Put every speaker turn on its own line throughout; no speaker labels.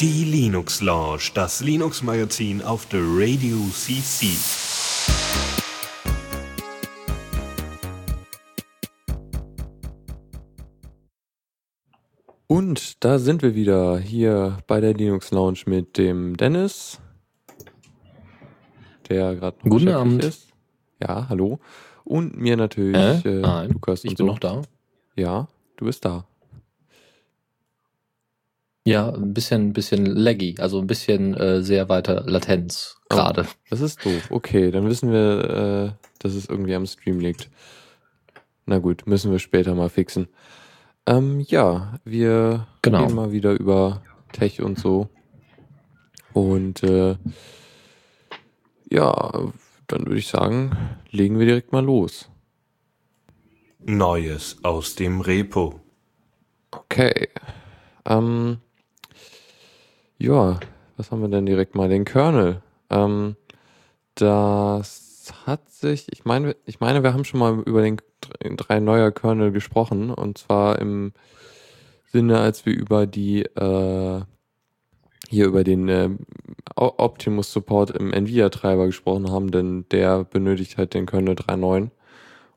Die Linux Lounge, das Linux Magazin auf der Radio CC.
Und da sind wir wieder hier bei der Linux Lounge mit dem Dennis, der gerade noch
Guten Abend.
ist. Ja, hallo. Und mir natürlich
Äh?
äh,
Nein,
Lukas
Ich
und
bin
so.
noch da.
Ja, du bist da.
Ja, ein bisschen, bisschen laggy, also ein bisschen äh, sehr weiter Latenz
Oh.
gerade.
Das ist doof. Okay, dann wissen wir, äh, dass es irgendwie am Stream liegt. Na gut, müssen wir später mal fixen. Ähm, ja, wir
Genau.
reden mal wieder über Tech und so. Und äh, ja, dann würde ich sagen, legen wir direkt mal los.
Neues aus dem Repo.
Okay. Ähm, ja, was haben wir denn direkt mal? Den Kernel. Ähm, das hat sich, ich meine, ich meine, wir haben schon mal über den dr- drei neuer Kernel gesprochen und zwar im Sinne, als wir über die äh, hier über den äh, Optimus Support im Nvidia-Treiber gesprochen haben, denn der benötigt halt den Kernel 3.9.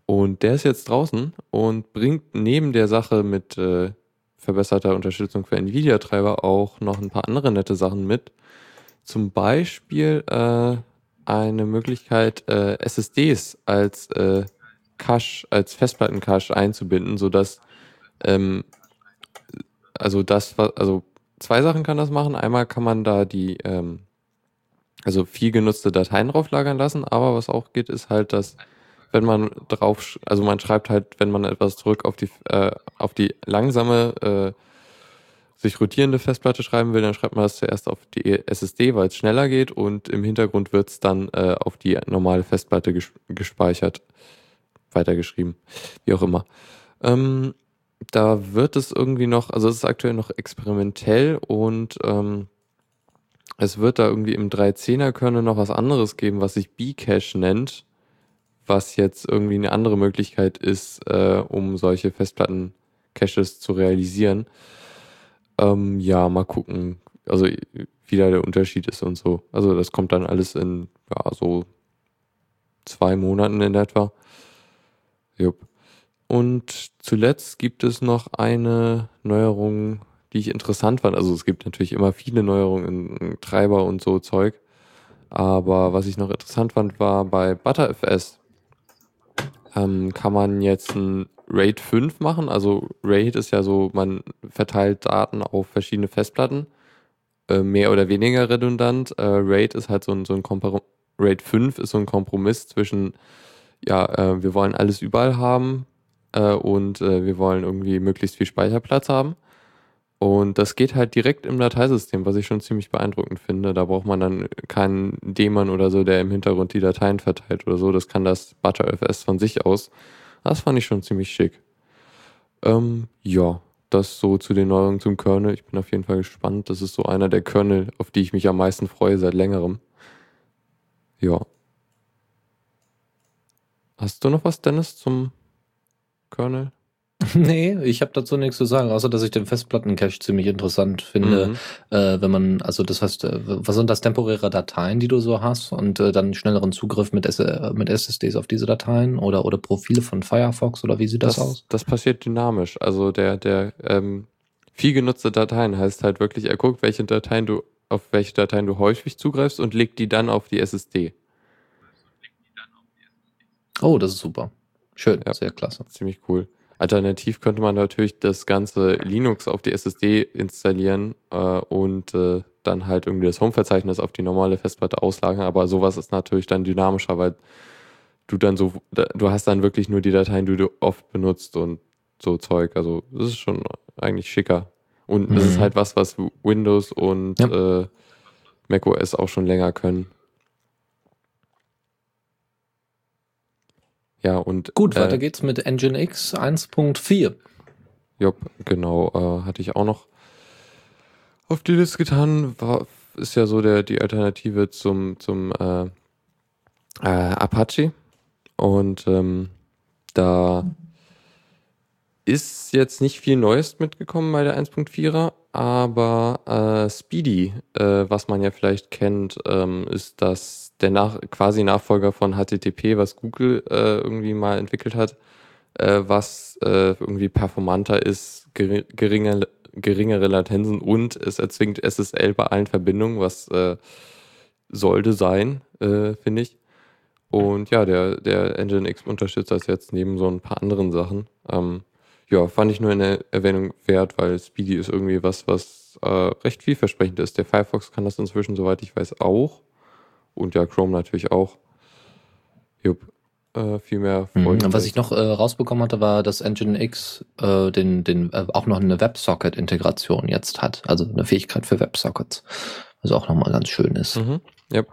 Und der ist jetzt draußen und bringt neben der Sache mit äh, verbesserter Unterstützung für Nvidia-Treiber auch noch ein paar andere nette Sachen mit. Zum Beispiel äh, eine Möglichkeit, äh, SSDs als äh, Cache, als Festplatten-Cache einzubinden, sodass ähm, also das, also zwei Sachen kann das machen. Einmal kann man da die ähm, also viel genutzte Dateien drauflagern lassen, aber was auch geht, ist halt, dass wenn man drauf, also man schreibt halt, wenn man etwas zurück auf die, äh, auf die langsame, äh, sich rotierende Festplatte schreiben will, dann schreibt man das zuerst auf die SSD, weil es schneller geht und im Hintergrund wird es dann äh, auf die normale Festplatte ges gespeichert, weitergeschrieben, wie auch immer. Ähm, da wird es irgendwie noch, also es ist aktuell noch experimentell und ähm, es wird da irgendwie im 3.10er Kernel noch was anderes geben, was sich Bcache nennt was jetzt irgendwie eine andere Möglichkeit ist, äh, um solche Festplatten-Caches zu realisieren. Ähm, ja, mal gucken, also wie da der Unterschied ist und so. Also das kommt dann alles in ja, so zwei Monaten in etwa. Jupp. Und zuletzt gibt es noch eine Neuerung, die ich interessant fand. Also es gibt natürlich immer viele Neuerungen in Treiber und so Zeug. Aber was ich noch interessant fand, war bei ButterFS ähm, kann man jetzt ein RAID 5 machen. Also RAID ist ja so, man verteilt Daten auf verschiedene Festplatten, äh, mehr oder weniger redundant. Äh, RAID ist halt so ein, so ein RAID 5 ist so ein Kompromiss zwischen, ja, äh, wir wollen alles überall haben äh, und äh, wir wollen irgendwie möglichst viel Speicherplatz haben. Und das geht halt direkt im Dateisystem, was ich schon ziemlich beeindruckend finde. Da braucht man dann keinen Daemon oder so, der im Hintergrund die Dateien verteilt oder so. Das kann das ButterFS von sich aus. Das fand ich schon ziemlich schick. Ähm, ja, das so zu den Neuerungen zum Kernel. Ich bin auf jeden Fall gespannt. Das ist so einer der Kernel, auf die ich mich am meisten freue seit längerem. Ja. Hast du noch was, Dennis, zum Kernel?
nee, ich habe dazu nichts zu sagen, außer dass ich den Festplatten-Cache ziemlich interessant finde.
Mhm.
Äh, wenn man, also das heißt, äh, was sind das temporäre Dateien, die du so hast und äh, dann schnelleren Zugriff mit, S äh, mit SSDs auf diese Dateien oder, oder Profile von Firefox oder wie sieht das,
das,
aus?
das passiert dynamisch. Also der, der ähm, viel genutzte Dateien heißt halt wirklich, er guckt, welche Dateien du, auf welche Dateien du häufig zugreifst und legt die dann auf die SSD.
Oh, das ist super. Schön,
Ja.
sehr klasse.
Ziemlich cool. Alternativ könnte man natürlich das ganze Linux auf die SSD installieren äh, und äh, dann halt irgendwie das Home-Verzeichnis auf die normale Festplatte auslagern. Aber sowas ist natürlich dann dynamischer, weil du dann so, du hast dann wirklich nur die Dateien, die du oft benutzt und so Zeug. Also das ist schon eigentlich schicker. Und das ist
Mhm.
halt was, was Windows und äh, macOS auch schon länger können. Ja, und
Gut,
äh,
weiter geht's mit Nginx 1.4.
Jupp, genau, äh, hatte ich auch noch auf die Liste getan. War, ist ja so der, die Alternative zum, zum äh, äh, Apache. Und ähm, da ist jetzt nicht viel Neues mitgekommen bei der 1.4er, aber äh, Speedy, äh, was man ja vielleicht kennt, ähm, ist das der nach, quasi Nachfolger von HTTP, was Google äh, irgendwie mal entwickelt hat, äh, was äh, irgendwie performanter ist, geringer, geringere Latenzen und es erzwingt SSL bei allen Verbindungen, was äh, sollte sein, äh, finde ich. Und ja, der, der Nginx unterstützt das jetzt neben so ein paar anderen Sachen. Ähm, ja, fand ich nur eine Erwähnung wert, weil Speedy ist irgendwie was, was äh, recht vielversprechend ist. Der Firefox kann das inzwischen, soweit ich weiß, auch. Und ja, Chrome natürlich auch. Jupp. Äh, viel mehr
mhm. Was ich noch äh, rausbekommen hatte, war, dass Nginx äh, den, den, äh, auch noch eine WebSocket-Integration jetzt hat. Also eine Fähigkeit für WebSockets. Was auch nochmal ganz schön ist.
Mhm. Yep.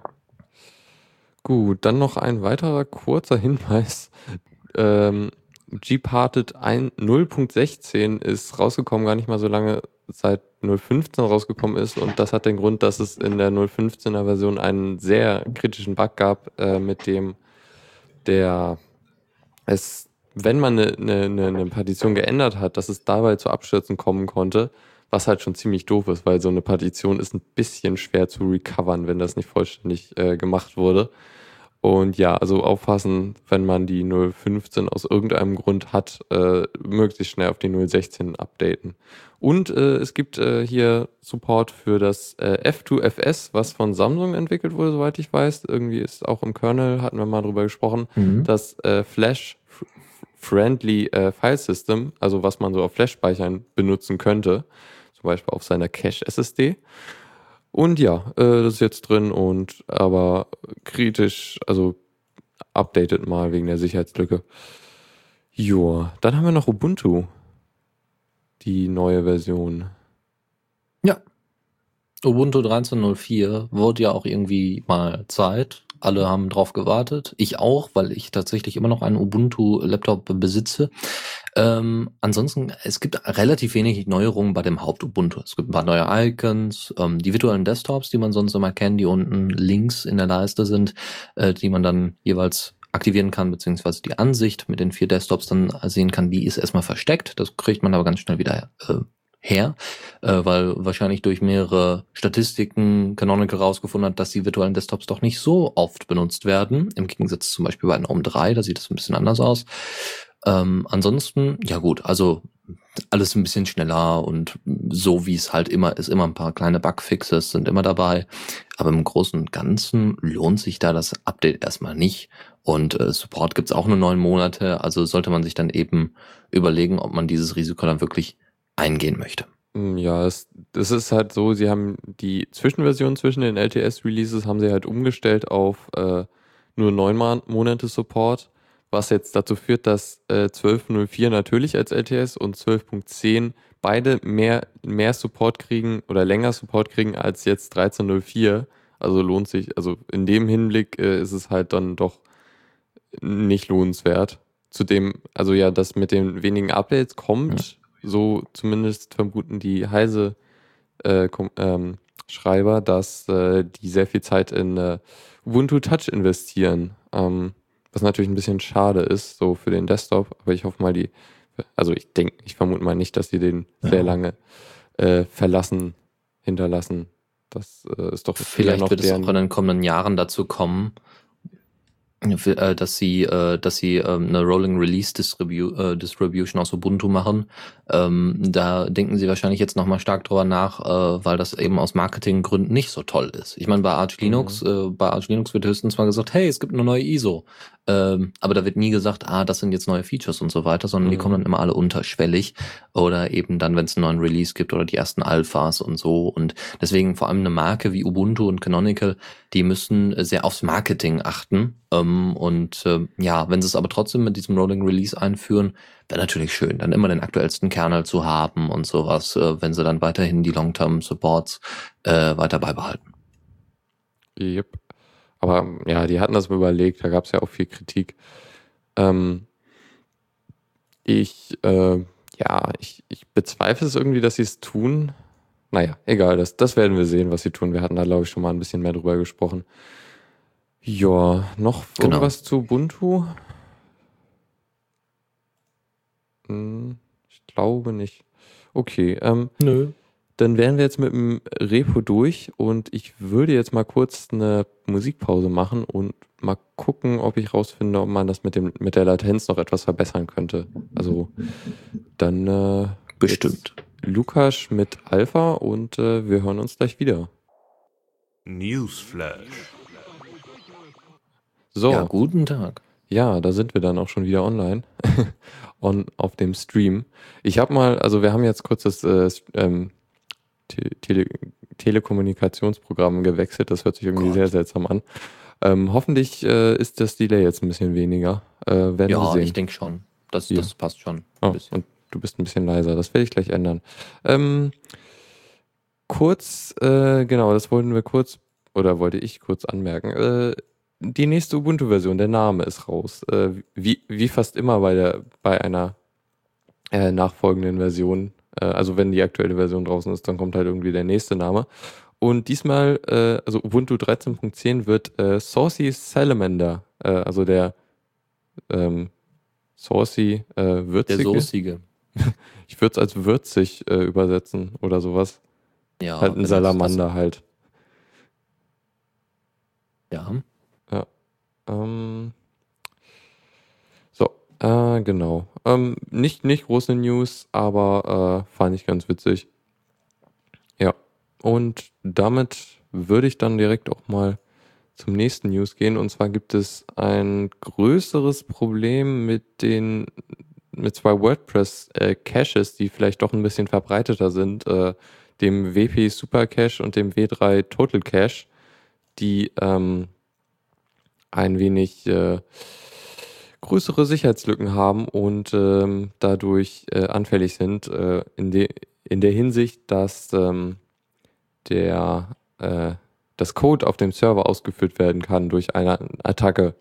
Gut, dann noch ein weiterer kurzer Hinweis. Ähm, Gparted 0.16 ist rausgekommen, gar nicht mal so lange seit 0.15 rausgekommen ist und das hat den Grund, dass es in der 0.15er Version einen sehr kritischen Bug gab, äh, mit dem der es, wenn man eine, eine, eine Partition geändert hat, dass es dabei zu Abstürzen kommen konnte, was halt schon ziemlich doof ist, weil so eine Partition ist ein bisschen schwer zu recovern, wenn das nicht vollständig äh, gemacht wurde. Und ja, also aufpassen, wenn man die 015 aus irgendeinem Grund hat, äh, möglichst schnell auf die 016 updaten. Und äh, es gibt äh, hier Support für das äh, F2FS, was von Samsung entwickelt wurde, soweit ich weiß. Irgendwie ist auch im Kernel, hatten wir mal drüber gesprochen, mhm. das äh, Flash Friendly äh, File System, also was man so auf Flash-Speichern benutzen könnte, zum Beispiel auf seiner Cache SSD. Und ja, äh, das ist jetzt drin und aber kritisch, also updated mal wegen der Sicherheitslücke. Joa, dann haben wir noch Ubuntu. Die neue Version.
Ja. Ubuntu 13.04 wurde ja auch irgendwie mal Zeit. Alle haben drauf gewartet. Ich auch, weil ich tatsächlich immer noch einen Ubuntu-Laptop besitze. Ähm, ansonsten, es gibt relativ wenig Neuerungen bei dem Haupt-Ubuntu. Es gibt ein paar neue Icons, ähm, die virtuellen Desktops, die man sonst immer kennt, die unten links in der Leiste sind, äh, die man dann jeweils aktivieren kann, beziehungsweise die Ansicht mit den vier Desktops dann sehen kann, die ist erstmal versteckt. Das kriegt man aber ganz schnell wieder äh, her, äh, weil wahrscheinlich durch mehrere Statistiken Canonical herausgefunden hat, dass die virtuellen Desktops doch nicht so oft benutzt werden. Im Gegensatz zum Beispiel bei einem OM 3, da sieht es ein bisschen anders aus. Ähm, ansonsten, ja gut, also alles ein bisschen schneller und so wie es halt immer ist, immer ein paar kleine Bugfixes sind immer dabei. Aber im Großen und Ganzen lohnt sich da das Update erstmal nicht. Und äh, Support gibt's auch nur neun Monate, also sollte man sich dann eben überlegen, ob man dieses Risiko dann wirklich eingehen möchte.
Mm, ja, es, es ist halt so, sie haben die Zwischenversion zwischen den LTS-Releases haben sie halt umgestellt auf äh, nur neun Monate Support was jetzt dazu führt, dass äh, 12.04 natürlich als LTS und 12.10 beide mehr, mehr Support kriegen oder länger Support kriegen als jetzt 13.04. Also lohnt sich, also in dem Hinblick äh, ist es halt dann doch nicht lohnenswert. Zudem, also ja, das mit den wenigen Updates kommt, ja. So zumindest vermuten die Heise äh, ähm, Schreiber, dass äh, die sehr viel Zeit in äh, Ubuntu Touch investieren. Ähm, was natürlich ein bisschen schade ist, so für den Desktop, aber ich hoffe mal, die, also ich denke, ich vermute mal nicht, dass die den ja. sehr lange äh, verlassen, hinterlassen. Das äh, ist doch
vielleicht noch wird es auch in den kommenden Jahren dazu kommen, dass sie, äh, dass sie ähm, eine Rolling Release Distribu äh, Distribution aus Ubuntu machen. Ähm, da denken sie wahrscheinlich jetzt nochmal stark drüber nach, äh, weil das eben aus Marketinggründen nicht so toll ist. Ich meine, bei Arch Linux, mhm. äh, bei Arch Linux wird höchstens mal gesagt, hey, es gibt eine neue ISO. Ähm, aber da wird nie gesagt, ah, das sind jetzt neue Features und so weiter, sondern mhm. die kommen dann immer alle unterschwellig oder eben dann, wenn es einen neuen Release gibt oder die ersten Alphas und so. Und deswegen vor allem eine Marke wie Ubuntu und Canonical, die müssen sehr aufs Marketing achten. Ähm, und äh, ja, wenn sie es aber trotzdem mit diesem Rolling Release einführen, wäre natürlich schön, dann immer den aktuellsten Kernel zu haben und sowas, äh, wenn sie dann weiterhin die Long-Term Supports äh, weiter beibehalten.
Yep. Aber ja, die hatten das mal überlegt, da gab es ja auch viel Kritik. Ähm, ich, äh, ja, ich, ich bezweifle es irgendwie, dass sie es tun. Naja, egal, das, das werden wir sehen, was sie tun. Wir hatten da, glaube ich, schon mal ein bisschen mehr drüber gesprochen. Ja, noch genau. irgendwas zu Ubuntu? Hm, glaube nicht. Okay, ähm,
Nö.
Dann wären wir jetzt mit dem Repo durch und ich würde jetzt mal kurz eine Musikpause machen und mal gucken, ob ich rausfinde, ob man das mit, dem, mit der Latenz noch etwas verbessern könnte. Also dann äh,
Bestimmt.
Lukas mit Alpha und äh, wir hören uns gleich wieder.
Newsflash.
So,
Ja,
ja,
guten Tag.
da sind wir dann auch schon wieder online on, auf dem Stream. Ich habe mal, also wir haben jetzt kurz das äh, ähm, Te Tele Telekommunikationsprogramm gewechselt. Das hört sich irgendwie
Gott.
sehr seltsam an. Ähm, hoffentlich äh, ist das Delay jetzt ein bisschen weniger. Äh, werden wir
Ja,
sehen.
ich denke schon. Das,
Ja.
das passt schon.
Oh, und du bist ein bisschen leiser. Das werde ich gleich ändern. Ähm, kurz, äh, genau, das wollten wir kurz, oder wollte ich kurz anmerken. Äh, die nächste Ubuntu-Version, der Name ist raus. Äh, wie, wie fast immer bei, der, bei einer äh, nachfolgenden Version. Äh, also wenn die aktuelle Version draußen ist, dann kommt halt irgendwie der nächste Name. Und diesmal, äh, also Ubuntu 13.10 wird äh, Saucy Salamander, äh, also der ähm, Saucy äh,
Der
würzige.
Soßige.
Ich würde es als würzig äh, übersetzen oder sowas.
Ja,
halt ein Salamander halt.
Das, ja.
Ähm, äh, genau. Ähm, nicht, nicht große News, aber äh, fand ich ganz witzig. Ja, und damit würde ich dann direkt auch mal zum nächsten News gehen. Und zwar gibt es ein größeres Problem mit den mit zwei WordPress-Caches, die vielleicht doch ein bisschen verbreiteter sind, äh, dem WP Super Cache und dem W3 Total Cache, die ähm, ein wenig äh, größere Sicherheitslücken haben und ähm, dadurch äh, anfällig sind äh, in, de in der Hinsicht, dass ähm, der äh, das Code auf dem Server ausgeführt werden kann durch eine Attacke,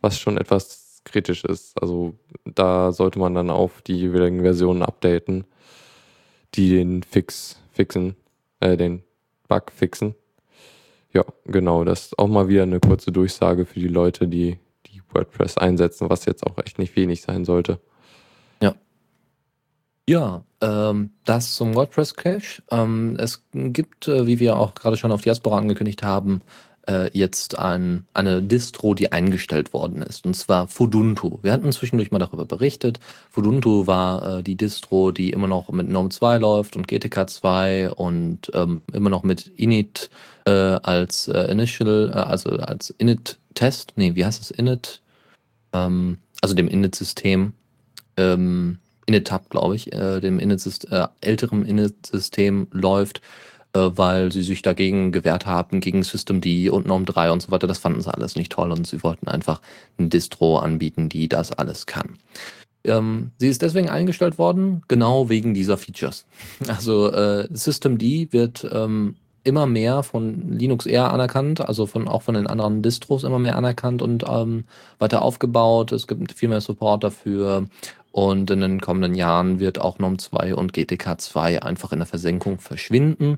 was schon etwas kritisch ist. Also da sollte man dann auf die jeweiligen Versionen updaten, die den Fix fixen, äh, den Bug fixen. Ja, genau, das ist auch mal wieder eine kurze Durchsage für die Leute, die, die WordPress einsetzen, was jetzt auch echt nicht wenig sein sollte.
Ja, ähm, das zum WordPress-Cache. Ähm, es gibt, äh, wie wir auch gerade schon auf Diaspora angekündigt haben, äh, jetzt ein, eine Distro, die eingestellt worden ist, und zwar Fuduntu. Wir hatten zwischendurch mal darüber berichtet. Fuduntu war äh, die Distro, die immer noch mit GNOME 2 läuft und GTK 2 und ähm, immer noch mit Init äh, als äh, Initial, äh, also als Init-Test, nee, wie heißt es, Init? Ähm, also dem Init-System. Ähm, Init-Tab, glaube ich, äh, dem Init äh, älteren Init-System läuft, äh, weil sie sich dagegen gewehrt haben, gegen Systemd und GNOME 3 und so weiter. Das fanden sie alles nicht toll und sie wollten einfach eine Distro anbieten, die das alles kann. Ähm, sie ist deswegen eingestellt worden, genau wegen dieser Features. Also äh, Systemd wird ähm, immer mehr von Linux eher anerkannt, also von auch von den anderen Distros immer mehr anerkannt und ähm, weiter aufgebaut. Es gibt viel mehr Support dafür. Und in den kommenden Jahren wird auch GNOME 2 und GTK 2 einfach in der Versenkung verschwinden.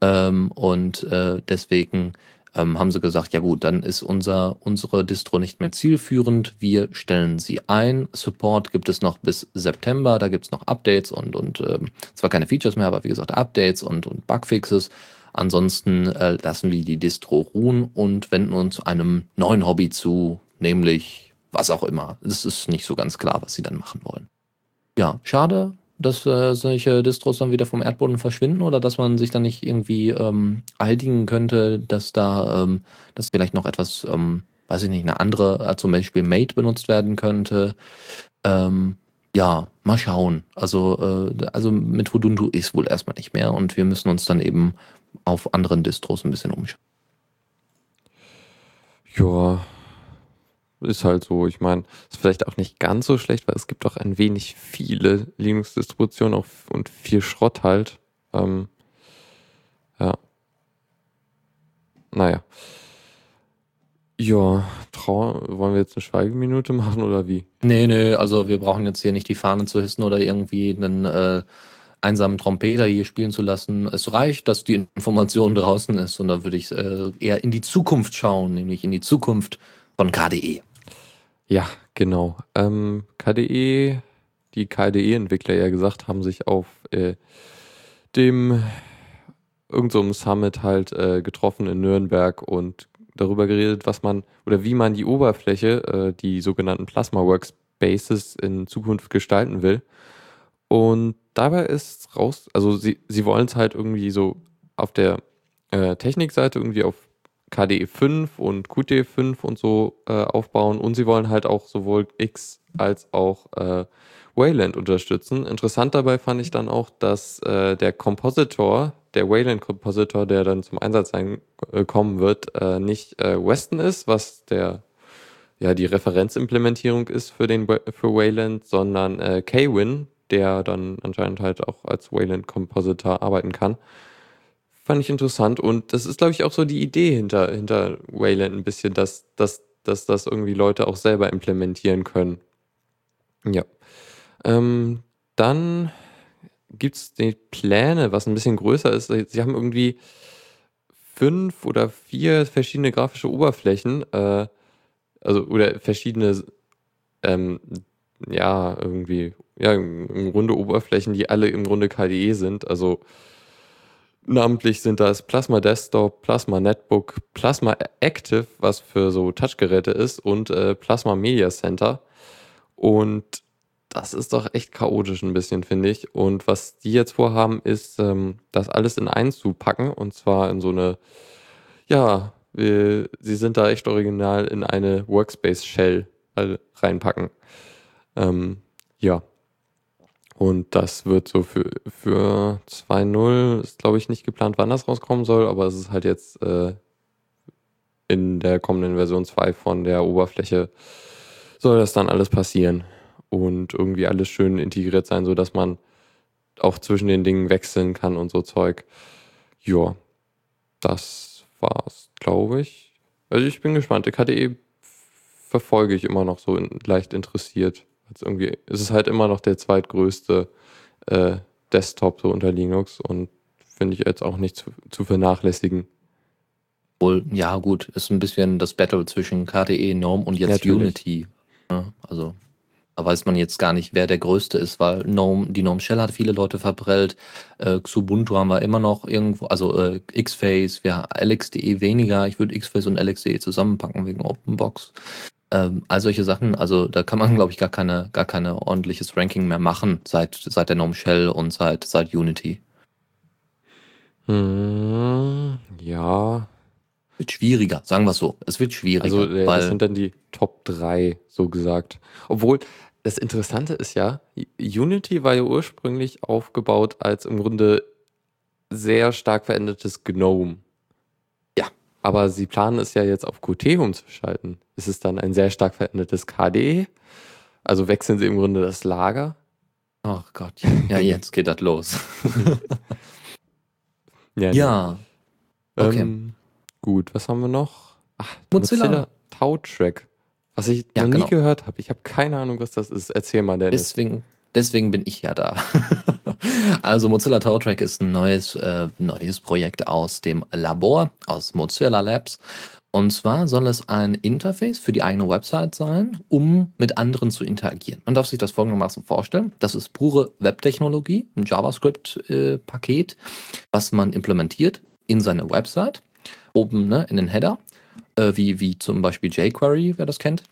Ähm, und äh, deswegen ähm, haben sie gesagt, ja gut, dann ist unser, unsere Distro nicht mehr zielführend. Wir stellen sie ein. Support gibt es noch bis September. Da gibt es noch Updates und, und ähm, zwar keine Features mehr, aber wie gesagt Updates und, und Bugfixes. Ansonsten äh, lassen wir die Distro ruhen und wenden uns einem neuen Hobby zu, nämlich was auch immer. Es ist nicht so ganz klar, was sie dann machen wollen. Ja, schade, dass äh, solche Distros dann wieder vom Erdboden verschwinden oder dass man sich dann nicht irgendwie ähm, einigen könnte, dass da ähm, dass vielleicht noch etwas, ähm, weiß ich nicht, eine andere, äh, zum Beispiel Mate benutzt werden könnte. Ähm, ja, mal schauen. Also, äh, also mit Ubuntu ist wohl erstmal nicht mehr und wir müssen uns dann eben auf anderen Distros ein bisschen umschauen.
Ja, ist halt so. Ich meine, ist vielleicht auch nicht ganz so schlecht, weil es gibt auch ein wenig viele Linux-Distributionen und viel Schrott halt. Ähm, ja. Naja. Ja, trau wollen wir jetzt eine Schweigeminute machen oder wie?
Nee, nee, also wir brauchen jetzt hier nicht die Fahne zu hissen oder irgendwie einen äh, einsamen Trompeter hier spielen zu lassen. Es reicht, dass die Information draußen ist und dann würde ich äh, eher in die Zukunft schauen, nämlich in die Zukunft von KDE.
Ja, genau. Ähm, KDE, die KDE-Entwickler ja gesagt haben, sich auf äh, dem irgendeinem so Summit halt äh, getroffen in Nürnberg und darüber geredet, was man oder wie man die Oberfläche, äh, die sogenannten Plasma Workspaces in Zukunft gestalten will. Und dabei ist raus, also sie, sie wollen es halt irgendwie so auf der äh, Technikseite irgendwie auf KDE 5 und Qt 5 und so äh, aufbauen und sie wollen halt auch sowohl X als auch äh, Wayland unterstützen. Interessant dabei fand ich dann auch, dass äh, der Kompositor, der Wayland-Kompositor, der dann zum Einsatz sein, äh, kommen wird, äh, nicht Weston ist, was der ja die Referenzimplementierung ist für den für Wayland, sondern Kwin, der dann anscheinend halt auch als Wayland-Kompositor arbeiten kann. Fand ich interessant und das ist, glaube ich, auch so die Idee hinter, hinter Wayland ein bisschen, dass, dass, dass das irgendwie Leute auch selber implementieren können. Ja. Ähm, dann gibt es die Pläne, was ein bisschen größer ist. Sie haben irgendwie fünf oder vier verschiedene grafische Oberflächen, äh, also oder verschiedene, ähm, ja, irgendwie, ja, im Grunde Oberflächen, die alle im Grunde KDE sind. Also namentlich sind das Plasma Desktop, Plasma Netbook, Plasma Active, was für so Touchgeräte ist, und äh, Plasma Media Center. Und das ist doch echt chaotisch ein bisschen, finde ich. Und was die jetzt vorhaben, ist, ähm, das alles in eins zu packen. Und zwar in so eine, ja, wir, sie sind da echt original in eine Workspace-Shell äh, reinpacken. Ähm, ja. Und das wird so für, für 2.0, ist glaube ich nicht geplant, wann das rauskommen soll, aber es ist halt jetzt äh, in der kommenden Version 2 von der Oberfläche soll das dann alles passieren und irgendwie alles schön integriert sein, sodass man auch zwischen den Dingen wechseln kann und so Zeug. Ja, das war's, glaube ich. Also ich bin gespannt. Die KDE verfolge ich immer noch so leicht interessiert. Also irgendwie ist es halt immer noch der zweitgrößte äh, Desktop so unter Linux und finde ich jetzt auch nicht zu, zu vernachlässigen.
Wohl, ja gut, ist ein bisschen das Battle zwischen KDE, GNOME und jetzt Natürlich. Unity. Ja, also da weiß man jetzt gar nicht, wer der Größte ist, weil GNOME, die GNOME Shell hat viele Leute verprellt. Äh, Xubuntu haben wir immer noch irgendwo, also äh, Xface, ja, LXDE weniger. Ich würde Xface und LXDE zusammenpacken wegen Openbox. Ähm, all solche Sachen, also da kann man, glaube ich, gar keine, gar keine ordentliches Ranking mehr machen seit, seit der GNOME Shell und seit, seit Unity.
Hm, ja.
Wird schwieriger, sagen wir es so. Es wird schwieriger.
Also, äh, das sind dann die Top 3, so gesagt. Obwohl, das Interessante ist ja, Unity war ja ursprünglich aufgebaut als im Grunde sehr stark verändertes GNOME. Aber sie planen es ja jetzt auf Qt umzuschalten. Ist es dann ein sehr stark verändertes KDE? Also wechseln sie im Grunde das Lager?
Ach Gott, ja, jetzt geht das los.
ja. ja. Okay. Ähm, gut, was haben wir noch?
Ach, Mozilla. Mozilla
Tau Track. Was ich ja, noch genau. nie gehört habe. Ich habe keine Ahnung, was das ist. Erzähl mal, Dennis.
Deswegen, deswegen bin ich ja da. also Mozilla TowerTrack ist ein neues, äh, neues Projekt aus dem Labor, aus Mozilla Labs. Und zwar soll es ein Interface für die eigene Website sein, um mit anderen zu interagieren. Man darf sich das folgendermaßen vorstellen. Das ist pure Webtechnologie, ein JavaScript-Paket, äh, was man implementiert in seine Website. Oben ne, in den Header äh, wie, wie zum Beispiel jQuery, wer das kennt.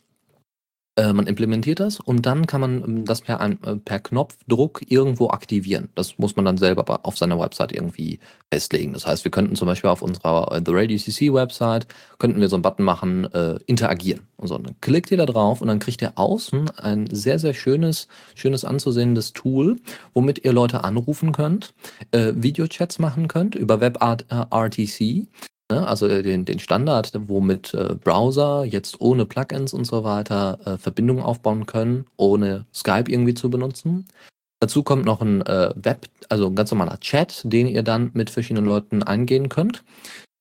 Äh, man implementiert das und dann kann man ähm, das per, äh, per Knopfdruck irgendwo aktivieren. Das muss man dann selber auf seiner Website irgendwie festlegen. Das heißt, wir könnten zum Beispiel auf unserer äh, The Radio CC Website, könnten wir so einen Button machen, äh, interagieren. Und so, dann klickt ihr da drauf und dann kriegt ihr außen ein sehr, sehr schönes, schönes anzusehendes Tool, womit ihr Leute anrufen könnt, äh, Videochats machen könnt über WebRTC Ne? Also äh, den, den Standard, womit äh, Browser jetzt ohne Plugins und so weiter äh, Verbindungen aufbauen können, ohne Skype irgendwie zu benutzen. Dazu kommt noch ein äh, Web, also ein ganz normaler Chat, den ihr dann mit verschiedenen Leuten eingehen könnt.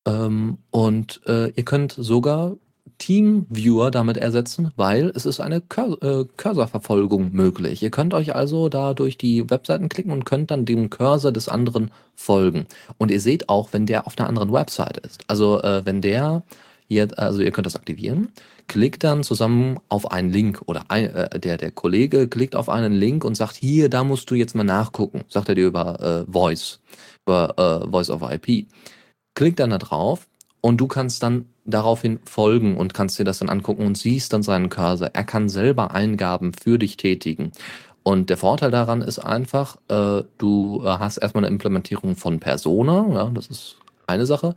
Ähm, und äh, ihr könnt sogar Team-Viewer damit ersetzen, weil es ist eine Cur äh, Cursor-Verfolgung möglich. Ihr könnt euch also da durch die Webseiten klicken und könnt dann dem Cursor des anderen folgen. Und ihr seht auch, wenn der auf einer anderen Website ist. Also äh, wenn der Jetzt, also ihr könnt das aktivieren, klickt dann zusammen auf einen Link oder ein, äh, der, der Kollege klickt auf einen Link und sagt, hier, da musst du jetzt mal nachgucken, sagt er dir über äh, Voice, über äh, Voice over IP. Klickt dann da drauf und du kannst dann daraufhin folgen und kannst dir das dann angucken und siehst dann seinen Cursor. Er kann selber Eingaben für dich tätigen. Und der Vorteil daran ist einfach, äh, du äh, hast erstmal eine Implementierung von Persona, ja, das ist eine Sache.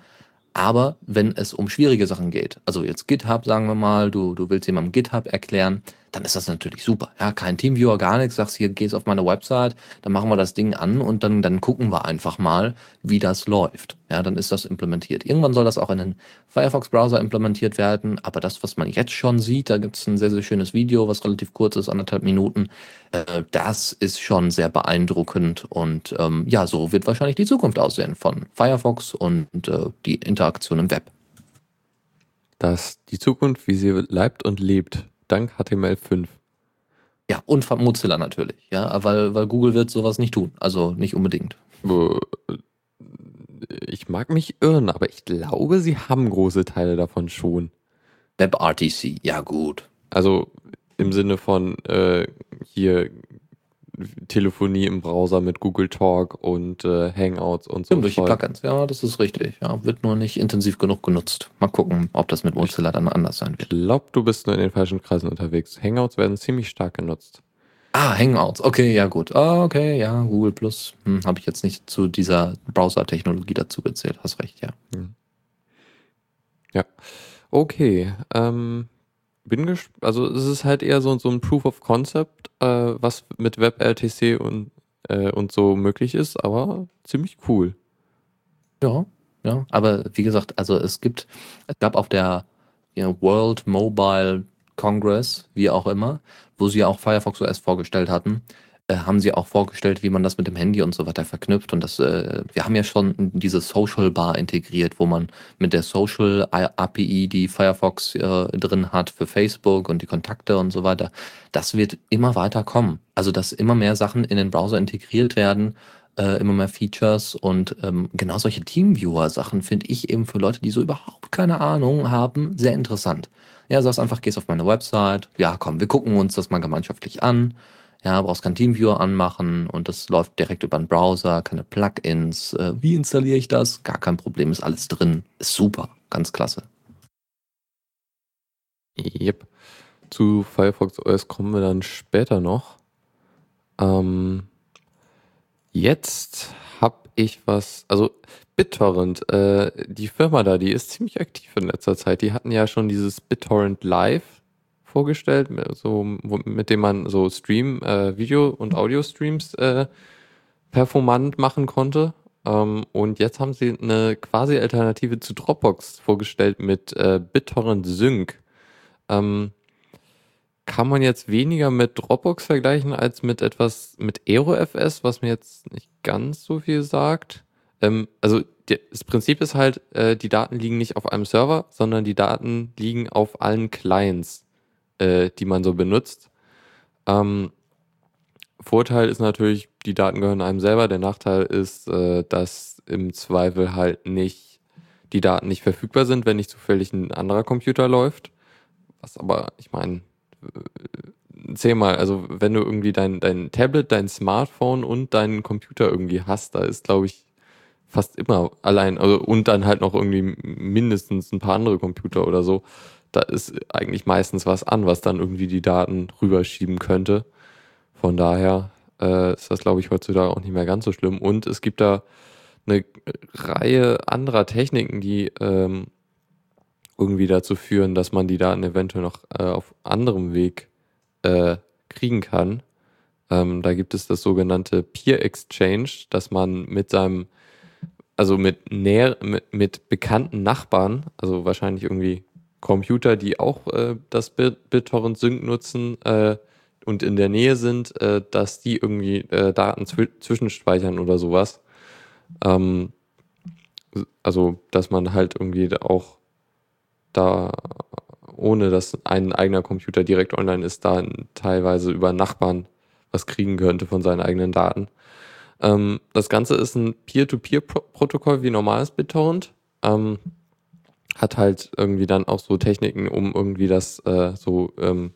Aber wenn es um schwierige Sachen geht, also jetzt GitHub, sagen wir mal, du, du willst jemandem GitHub erklären, dann ist das natürlich super. Ja, kein Teamviewer, gar nichts, sagst hier, gehst auf meine Website, dann machen wir das Ding an und dann, dann gucken wir einfach mal, wie das läuft. Ja, dann ist das implementiert. Irgendwann soll das auch in den Firefox-Browser implementiert werden, aber das, was man jetzt schon sieht, da gibt es ein sehr, sehr schönes Video, was relativ kurz ist, anderthalb Minuten, äh, das ist schon sehr beeindruckend und ähm, ja, so wird wahrscheinlich die Zukunft aussehen von Firefox und äh, die Interaktion im Web.
Das die Zukunft, wie sie leibt und lebt dank HTML5.
Ja, und von Mozilla natürlich, ja, weil, weil Google wird sowas nicht tun, also nicht unbedingt.
Ich mag mich irren, aber ich glaube, sie haben große Teile davon schon.
WebRTC, ja gut.
Also im Sinne von äh, hier Telefonie im Browser mit Google Talk und äh, Hangouts und so.
Stimmt, durch die Plugins, ja, das ist richtig. Ja, wird nur nicht intensiv genug genutzt. Mal gucken, ob das mit Mozilla dann anders sein wird.
Ich glaube, du bist nur in den falschen Kreisen unterwegs. Hangouts werden ziemlich stark genutzt.
Ah, Hangouts, okay, ja gut. Ah, okay, ja, Google Plus. Hm, Habe ich jetzt nicht zu dieser Browser-Technologie dazu gezählt, hast recht, ja. Hm.
Ja. Okay. Ähm, bin gespannt. Also es ist halt eher so, so ein Proof of Concept, äh, was mit WebRTC und, äh, und so möglich ist, aber ziemlich cool.
Ja, ja. Aber wie gesagt, also es gibt, es gab auf der you know, World Mobile Congress, wie auch immer, wo sie ja auch Firefox OS vorgestellt hatten, äh, haben sie auch vorgestellt, wie man das mit dem Handy und so weiter verknüpft. Und das, äh, wir haben ja schon diese Social Bar integriert, wo man mit der Social API, die Firefox äh, drin hat für Facebook und die Kontakte und so weiter, das wird immer weiter kommen. Also, dass immer mehr Sachen in den Browser integriert werden, äh, immer mehr Features und ähm, genau solche Teamviewer-Sachen finde ich eben für Leute, die so überhaupt keine Ahnung haben, sehr interessant. Ja, sagst einfach, gehst auf meine Website, ja komm, wir gucken uns das mal gemeinschaftlich an ja, brauchst kein Teamviewer anmachen und das läuft direkt über den Browser, keine Plugins. Äh, wie installiere ich das? Gar kein Problem, ist alles drin. Ist super, ganz klasse.
Yep. Zu Firefox OS kommen wir dann später noch. Ähm, jetzt habe ich was, also BitTorrent, äh, die Firma da, die ist ziemlich aktiv in letzter Zeit. Die hatten ja schon dieses BitTorrent Live vorgestellt, so, mit dem man so Stream, äh, Video- und Audio-Streams äh, performant machen konnte. Ähm, und jetzt haben sie eine quasi Alternative zu Dropbox vorgestellt mit äh, BitTorrent Sync. Ähm, kann man jetzt weniger mit Dropbox vergleichen als mit etwas mit AeroFS, was mir jetzt nicht ganz so viel sagt. Ähm, also das Prinzip ist halt, äh, die Daten liegen nicht auf einem Server, sondern die Daten liegen auf allen Clients äh, die man so benutzt. Ähm, Vorteil ist natürlich, die Daten gehören einem selber. Der Nachteil ist, äh, dass im Zweifel halt nicht die Daten nicht verfügbar sind, wenn nicht zufällig ein anderer Computer läuft. Was aber, ich meine, äh, zähl mal, also wenn du irgendwie dein, dein Tablet, dein Smartphone und deinen Computer irgendwie hast, da ist, glaube ich, fast immer allein, also und dann halt noch irgendwie mindestens ein paar andere Computer oder so da ist eigentlich meistens was an, was dann irgendwie die Daten rüberschieben könnte. Von daher äh, ist das, glaube ich, heutzutage auch nicht mehr ganz so schlimm. Und es gibt da eine Reihe anderer Techniken, die ähm, irgendwie dazu führen, dass man die Daten eventuell noch äh, auf anderem Weg äh, kriegen kann. Ähm, da gibt es das sogenannte Peer Exchange, dass man mit seinem, also mit, näher, mit, mit bekannten Nachbarn, also wahrscheinlich irgendwie Computer, die auch äh, das BitTorrent Sync nutzen äh, und in der Nähe sind, äh, dass die irgendwie äh, Daten zw zwischenspeichern oder sowas. Ähm, also, dass man halt irgendwie auch da, ohne dass ein eigener Computer direkt online ist, da teilweise über Nachbarn was kriegen könnte von seinen eigenen Daten. Ähm, das Ganze ist ein Peer-to-Peer-Protokoll wie normales BitTorrent. Ähm, hat halt irgendwie dann auch so Techniken, um irgendwie das äh, so, ähm,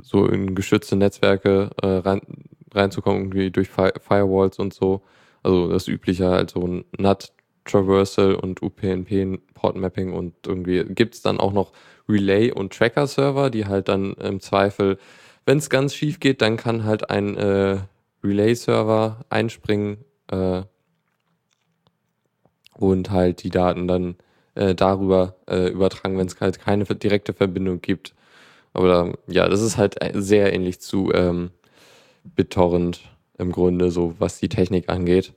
so in geschützte Netzwerke äh, rein, reinzukommen, irgendwie durch Fi Firewalls und so. Also das übliche halt so NAT Traversal und UPnP Port Mapping und irgendwie gibt es dann auch noch Relay und Tracker Server, die halt dann im Zweifel, wenn es ganz schief geht, dann kann halt ein äh, Relay Server einspringen äh, und halt die Daten dann äh, darüber äh, übertragen, wenn es halt keine direkte Verbindung gibt. Aber ja, das ist halt sehr ähnlich zu ähm, BitTorrent im Grunde, so was die Technik angeht.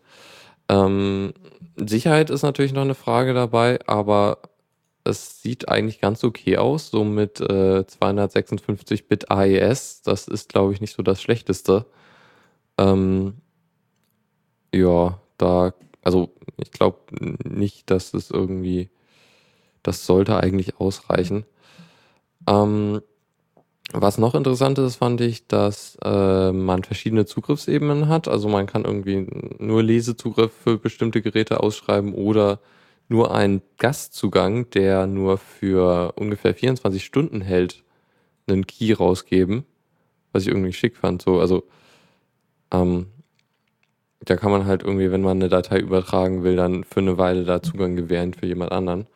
Ähm, Sicherheit ist natürlich noch eine Frage dabei, aber es sieht eigentlich ganz okay aus, so mit äh, 256-Bit AES. Das ist, glaube ich, nicht so das Schlechteste. Ähm, ja, da, also ich glaube nicht, dass es irgendwie, das sollte eigentlich ausreichen. Ähm, was noch interessant ist, fand ich, dass äh, man verschiedene Zugriffsebenen hat. Also man kann irgendwie nur Lesezugriff für bestimmte Geräte ausschreiben oder nur einen Gastzugang, der nur für ungefähr 24 Stunden hält, einen Key rausgeben. Was ich irgendwie schick fand. So, also ähm, da kann man halt irgendwie, wenn man eine Datei übertragen will, dann für eine Weile da Zugang gewähren für jemand anderen.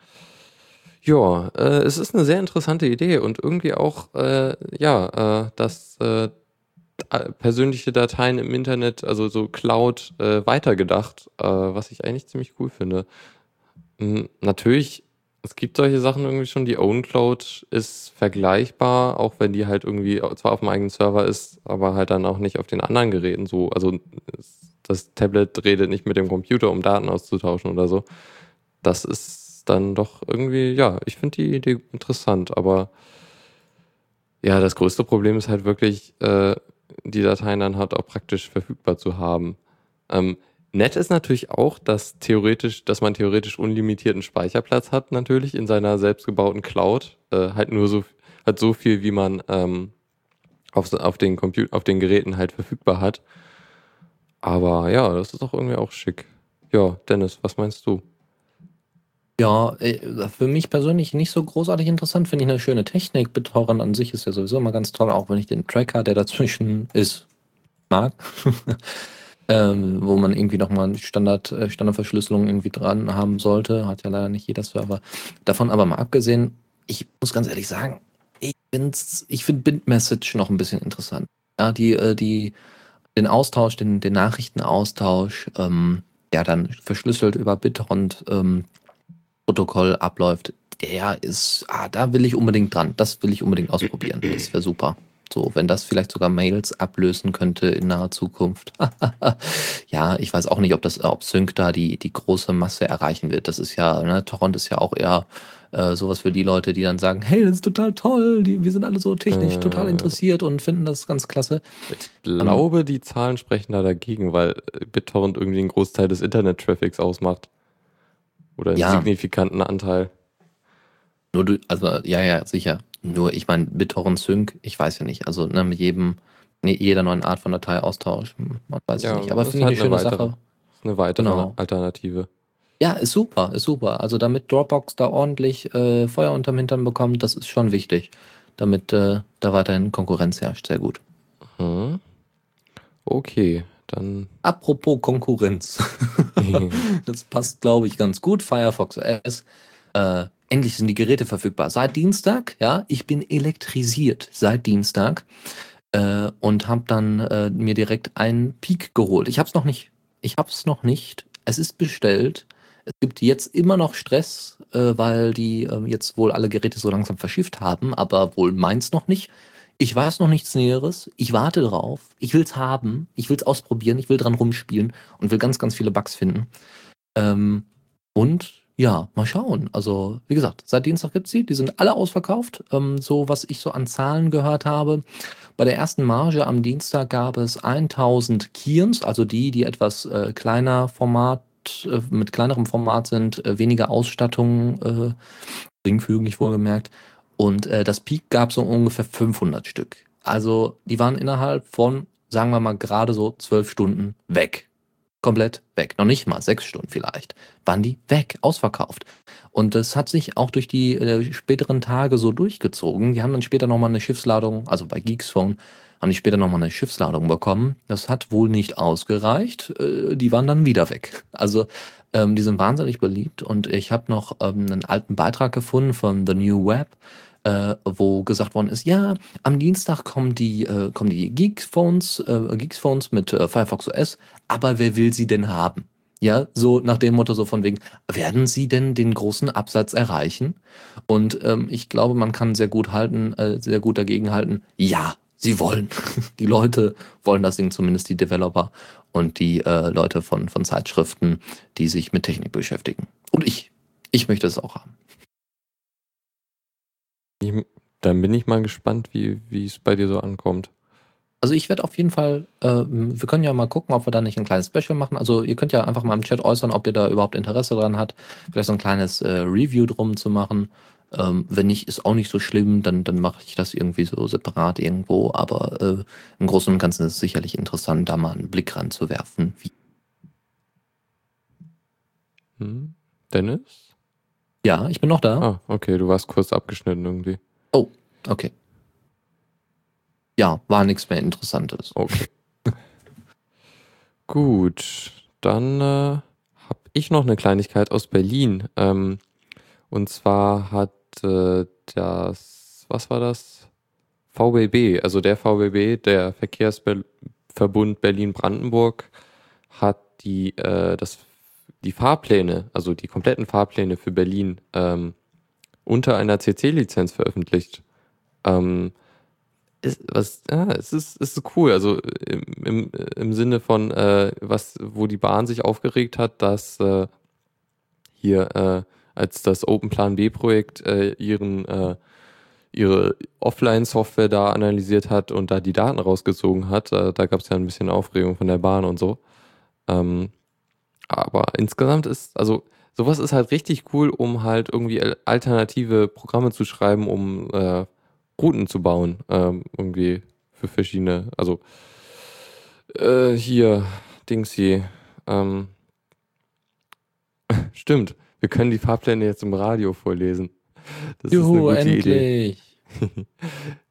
Ja, äh, es ist eine sehr interessante Idee und irgendwie auch, äh, ja, äh, dass äh, persönliche Dateien im Internet, also so Cloud, äh, weitergedacht, äh, was ich eigentlich ziemlich cool finde. Hm, natürlich, es gibt solche Sachen irgendwie schon. Die OwnCloud ist vergleichbar, auch wenn die halt irgendwie zwar auf dem eigenen Server ist, aber halt dann auch nicht auf den anderen Geräten so. Also das Tablet redet nicht mit dem Computer, um Daten auszutauschen oder so. Das ist dann doch irgendwie, ja, ich finde die Idee interessant, aber ja, das größte Problem ist halt wirklich, äh, die Dateien dann halt auch praktisch verfügbar zu haben. Ähm, nett ist natürlich auch, dass theoretisch, dass man theoretisch unlimitierten Speicherplatz hat, natürlich in seiner selbstgebauten Cloud. Äh, halt nur so, hat so viel, wie man ähm, auf, auf, den auf den Geräten halt verfügbar hat. Aber ja, das ist doch irgendwie auch schick. Ja, Dennis, was meinst du?
Ja, äh, für mich persönlich nicht so großartig interessant. Finde ich eine schöne Technik. BitTorrent an sich ist ja sowieso immer ganz toll, auch wenn ich den Tracker, der dazwischen ist, mag. ähm, wo man irgendwie nochmal Standard, äh, Standardverschlüsselung irgendwie dran haben sollte. Hat ja leider nicht jeder Server. Davon aber mal abgesehen, ich muss ganz ehrlich sagen, ich, ich finde BitMessage noch ein bisschen interessant. Ja, die, äh, die, den Austausch, den, den Nachrichtenaustausch, ähm, ja, dann verschlüsselt über BitTorrent ähm, Protokoll abläuft, der ist, ah, da will ich unbedingt dran. Das will ich unbedingt ausprobieren. Das wäre super. So, wenn das vielleicht sogar Mails ablösen könnte in naher Zukunft. ja, ich weiß auch nicht, ob das, ob Sync da die, die große Masse erreichen wird. Das ist ja, ne, Torrent ist ja auch eher äh, sowas für die Leute, die dann sagen, hey, das ist total toll, die, wir sind alle so technisch äh, total interessiert und finden das ganz klasse.
Ich glaube, die Zahlen sprechen da dagegen, weil BitTorrent irgendwie einen Großteil des Internet-Traffics ausmacht. Oder einen ja. signifikanten Anteil.
Nur du, also ja, ja, sicher. Nur, ich meine, BitTorrent Sync, ich weiß ja nicht. Also ne, mit jedem, nee, jeder neuen Art von Datei Dateiaustausch, man weiß ja, nicht. Aber finde ich halt eine schöne weitere, Sache.
Ist eine weitere genau. Alternative.
Ja, ist super, ist super. Also damit Dropbox da ordentlich äh, Feuer unterm Hintern bekommt, das ist schon wichtig. Damit äh, da weiterhin Konkurrenz herrscht. Sehr gut.
Mhm. Okay, dann.
Apropos Konkurrenz. das passt, glaube ich, ganz gut. Firefox OS. Äh, endlich sind die Geräte verfügbar. Seit Dienstag, ja, ich bin elektrisiert seit Dienstag äh, und habe dann äh, mir direkt einen Peak geholt. Ich habe es noch nicht. Ich habe es noch nicht. Es ist bestellt. Es gibt jetzt immer noch Stress, äh, weil die äh, jetzt wohl alle Geräte so langsam verschifft haben, aber wohl meins noch nicht. Ich weiß noch nichts Näheres. Ich warte drauf. Ich will's haben. Ich will's ausprobieren. Ich will dran rumspielen und will ganz, ganz viele Bugs finden. Ähm, und ja, mal schauen. Also, wie gesagt, seit Dienstag gibt's sie. Die sind alle ausverkauft. Ähm, so, was ich so an Zahlen gehört habe. Bei der ersten Marge am Dienstag gab es 1000 Kiens, also die, die etwas äh, kleiner Format, äh, mit kleinerem Format sind, äh, weniger Ausstattung, äh, geringfügig wohlgemerkt. Und äh, das Peak gab so ungefähr 500 Stück. Also die waren innerhalb von, sagen wir mal, gerade so zwölf Stunden weg. komplett weg. Noch nicht mal sechs Stunden vielleicht. Waren die weg, ausverkauft. Und das hat sich auch durch die äh, späteren Tage so durchgezogen. Die haben dann später nochmal eine Schiffsladung, also bei Geeksphone, haben die später nochmal eine Schiffsladung bekommen. Das hat wohl nicht ausgereicht. Äh, die waren dann wieder weg. Also ähm, die sind wahnsinnig beliebt und ich habe noch ähm, einen alten Beitrag gefunden von The New Web, äh, wo gesagt worden ist, ja, am Dienstag kommen die, äh, kommen die Geekphones, äh, Geekphones mit äh, Firefox OS, aber wer will sie denn haben? Ja, so nach dem Motto so von wegen, werden sie denn den großen Absatz erreichen? Und ähm, ich glaube, man kann sehr gut halten, äh, sehr gut dagegen halten, ja, sie wollen. Die Leute wollen das Ding, zumindest die Developer und die äh, Leute von, von Zeitschriften, die sich mit Technik beschäftigen. Und ich, ich möchte es auch haben.
Ich, dann bin ich mal gespannt, wie, es bei dir so ankommt.
Also ich werde auf jeden Fall, äh, wir können ja mal gucken, ob wir da nicht ein kleines Special machen. Also ihr könnt ja einfach mal im Chat äußern, ob ihr da überhaupt Interesse dran habt, vielleicht so ein kleines äh, Review drum zu machen. Ähm, wenn nicht, ist auch nicht so schlimm, dann, dann mache ich das irgendwie so separat irgendwo. Aber äh, im Großen und Ganzen ist es sicherlich interessant, da mal einen Blick ranzuwerfen. Wie
Hm? Dennis?
Ja, ich bin noch da.
Ah, okay, du warst kurz abgeschnitten irgendwie.
Oh, okay. Ja, war nichts mehr Interessantes.
Okay. Gut, dann äh, habe ich noch eine Kleinigkeit aus Berlin. Ähm, und zwar hat äh, das, was war das? VBB, also der VBB, der Verkehrsverbund Berlin-Brandenburg, hat die, äh, das, die Fahrpläne, also die kompletten Fahrpläne für Berlin ähm, unter einer CC-Lizenz veröffentlicht. Ähm, ist, was, ja, es ist, ist cool. Also im, im, im Sinne von, äh, was, wo die Bahn sich aufgeregt hat, dass äh, hier, äh, als das Open Plan B-Projekt äh, ihren äh, ihre Offline-Software da analysiert hat und da die Daten rausgezogen hat, äh, da gab es ja ein bisschen Aufregung von der Bahn und so. Ähm, aber insgesamt ist, also sowas ist halt richtig cool, um halt irgendwie al- alternative Programme zu schreiben, um äh, Routen zu bauen. Ähm, irgendwie für verschiedene, also äh, hier, Dingsy. Ähm, stimmt, wir können die Fahrpläne jetzt im Radio vorlesen. Das
Juhu,
ist eine gute Idee.
endlich.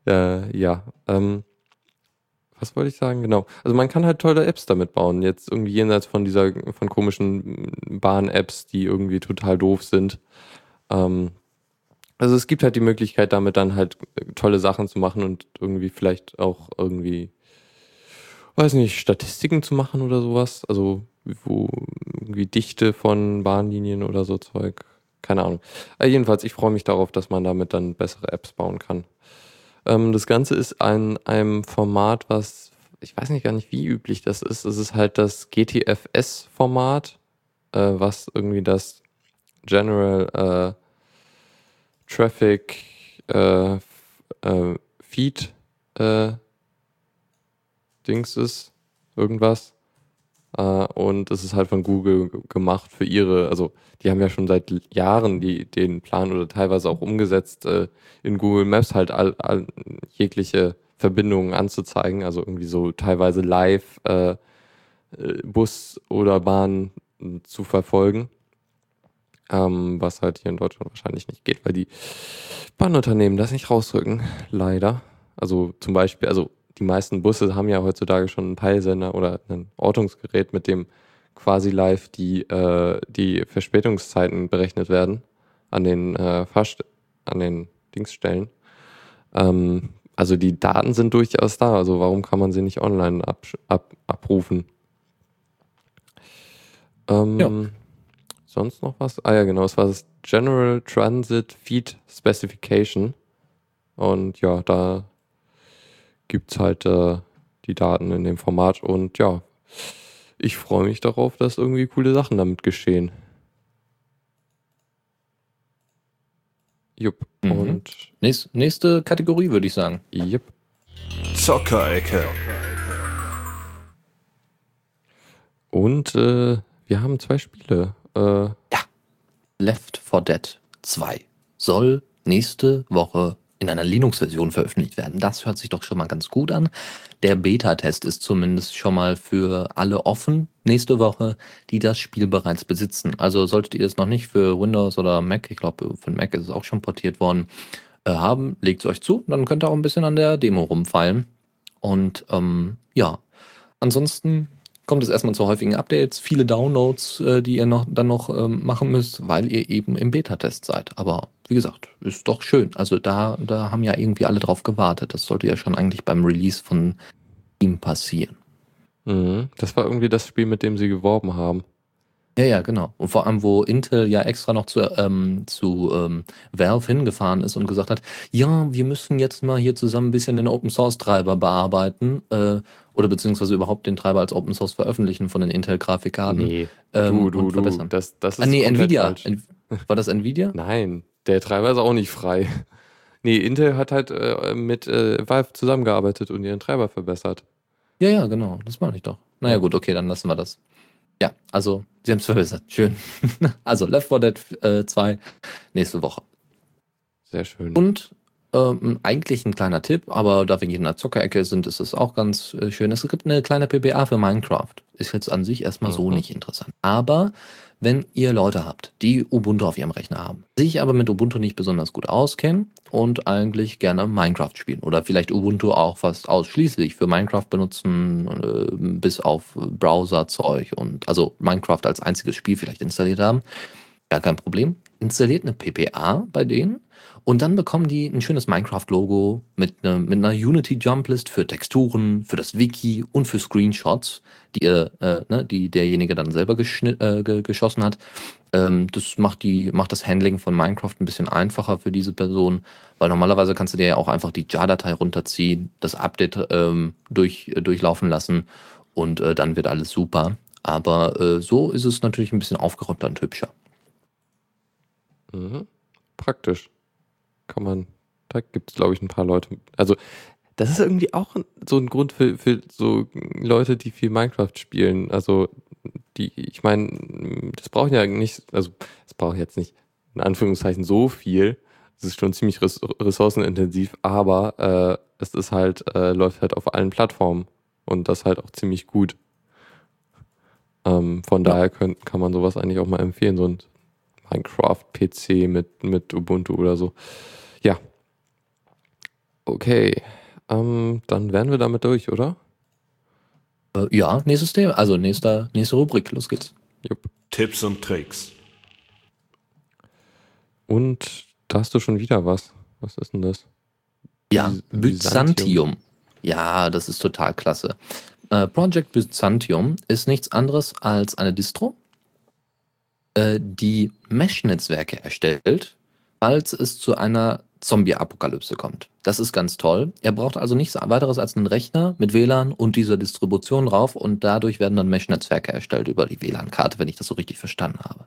Äh, ja, ähm, was wollte ich sagen? Genau. Also man kann halt tolle Apps damit bauen. Jetzt irgendwie jenseits von dieser, von komischen Bahn-Apps, die irgendwie total doof sind. Ähm, also es gibt halt die Möglichkeit, damit dann halt tolle Sachen zu machen und irgendwie vielleicht auch irgendwie, weiß nicht, Statistiken zu machen oder sowas. Also wo irgendwie Dichte von Bahnlinien oder so Zeug. Keine Ahnung. Äh, jedenfalls, ich freue mich darauf, dass man damit dann bessere Apps bauen kann. Ähm, das Ganze ist ein, einem Format, was, ich weiß nicht gar nicht, wie üblich das ist. Es ist halt das GTFS-Format, äh, was irgendwie das General äh, Traffic äh, äh, Feed äh, Dings ist. Irgendwas. Äh, und es ist halt von Google gemacht für ihre, also die haben ja schon seit Jahren die, den Plan oder teilweise auch umgesetzt, äh, in Google Maps halt all, all, jegliche Verbindungen anzuzeigen, also irgendwie so teilweise live äh, äh, Bus oder Bahn äh, zu verfolgen. Ähm, was halt hier in Deutschland wahrscheinlich nicht geht, weil die Bahnunternehmen das nicht rausrücken, leider. Also zum Beispiel, also die meisten Busse haben ja heutzutage schon einen Peilsender oder ein Ortungsgerät, mit dem quasi live die, äh, die Verspätungszeiten berechnet werden an den äh, Fahrst an den Dingsstellen. Ähm, also die Daten sind durchaus da, also warum kann man sie nicht online ab, ab, abrufen? Ähm,
Ja.
Sonst noch was? Ah ja, genau, es war das General Transit Feed Specification. Und ja, da gibt es halt äh, die Daten in dem Format und ja, ich freue mich darauf, dass irgendwie coole Sachen damit geschehen. Jupp.
Mhm.
Und
Nächst, nächste Kategorie, würde ich sagen.
jupp.
Zockerecke.
Und äh, wir haben zwei Spiele. Äh,
Left 4 Dead 2 soll nächste Woche in einer Linux-Version veröffentlicht werden. Das hört sich doch schon mal ganz gut an. Der Beta-Test ist zumindest schon mal für alle offen nächste Woche, die das Spiel bereits besitzen. Also solltet ihr es noch nicht für Windows oder Mac, ich glaube, für Mac ist es auch schon portiert worden, äh, haben, legt es euch zu. Dann könnt ihr auch ein bisschen an der Demo rumfallen. Und ähm, ja, ansonsten kommt es erstmal zu häufigen Updates, viele Downloads, äh, die ihr noch, dann noch ähm, machen müsst, weil ihr eben im Beta-Test seid. Aber wie gesagt, ist doch schön. Also da, da haben ja irgendwie alle drauf gewartet. Das sollte ja schon eigentlich beim Release von ihm passieren.
Mhm. Das war irgendwie das Spiel, mit dem sie geworben haben.
Ja, ja, genau. Und vor allem, wo Intel ja extra noch zu, ähm, zu ähm, Valve hingefahren ist und gesagt hat, ja, wir müssen jetzt mal hier zusammen ein bisschen den Open Source Treiber bearbeiten äh, oder beziehungsweise überhaupt den Treiber als Open Source veröffentlichen von den Intel-Grafikkarten.
Nee,
ähm,
du, du,
und
du.
verbessern.
Das, das ist
Ah, nee, Nvidia.
falsch.
En- War das Nvidia?
Nein, der Treiber ist auch nicht frei. Nee, Intel hat halt äh, mit äh, Valve zusammengearbeitet und ihren Treiber verbessert.
Ja, ja, genau. Das meine ich doch. Naja, gut, okay, dann lassen wir das. Ja, also, sie haben es verbessert. Schön. also, Left 4 Dead äh, 2 nächste Woche.
Sehr schön.
Und ähm, eigentlich ein kleiner Tipp, aber da wir hier in der Zockerecke sind, ist es auch ganz äh, schön. Es gibt eine kleine PPA für Minecraft. Ist jetzt an sich erstmal so
Mhm.
nicht interessant. Aber wenn ihr Leute habt, die Ubuntu auf ihrem Rechner haben, sich aber mit Ubuntu nicht besonders gut auskennen und eigentlich gerne Minecraft spielen oder vielleicht Ubuntu auch fast ausschließlich für Minecraft benutzen, äh, bis auf Browserzeug und also Minecraft als einziges Spiel vielleicht installiert haben, gar kein Problem. Installiert eine PPA bei denen und dann bekommen die ein schönes Minecraft-Logo mit, ne, mit einer Unity-Jump-List für Texturen, für das Wiki und für Screenshots, die, ihr, äh, ne, die derjenige dann selber äh, ge geschossen hat. Ähm, das macht, die, macht das Handling von Minecraft ein bisschen einfacher für diese Person, weil normalerweise kannst du dir ja auch einfach die JAR-Datei runterziehen, das Update ähm, durch, äh, durchlaufen lassen und äh, dann wird alles super. Aber äh, so ist es natürlich ein bisschen aufgeräumter und hübscher.
Mhm. Praktisch. Kann man, da gibt es, glaube ich, ein paar Leute. Also, das ist irgendwie auch so ein Grund für, für so Leute, die viel Minecraft spielen. Also, die, ich meine, das brauchen ja nicht, also, es braucht jetzt nicht in Anführungszeichen so viel. Es ist schon ziemlich res ressourcenintensiv, aber äh, es ist halt, äh, läuft halt auf allen Plattformen und das halt auch ziemlich gut. Ähm, von
Ja.
daher könnt, kann man sowas eigentlich auch mal empfehlen, so ein Minecraft-PC mit, mit Ubuntu oder so. Ja. Okay. Ähm, dann wären wir damit durch, oder?
Äh, ja, nächstes Thema, also nächster, nächste Rubrik, los geht's.
Jupp.
Tipps und Tricks.
Und da hast du schon wieder was. Was ist denn das?
Ja, Byzantium. Ja, das ist total klasse. Äh, Project Byzantium ist nichts anderes als eine Distro, äh, die Mesh-Netzwerke erstellt, falls es zu einer Zombie-Apokalypse kommt. Das ist ganz toll. Er braucht also nichts weiteres als einen Rechner mit WLAN und dieser Distribution drauf und dadurch werden dann Mesh-Netzwerke erstellt über die WLAN-Karte, wenn ich das so richtig verstanden habe.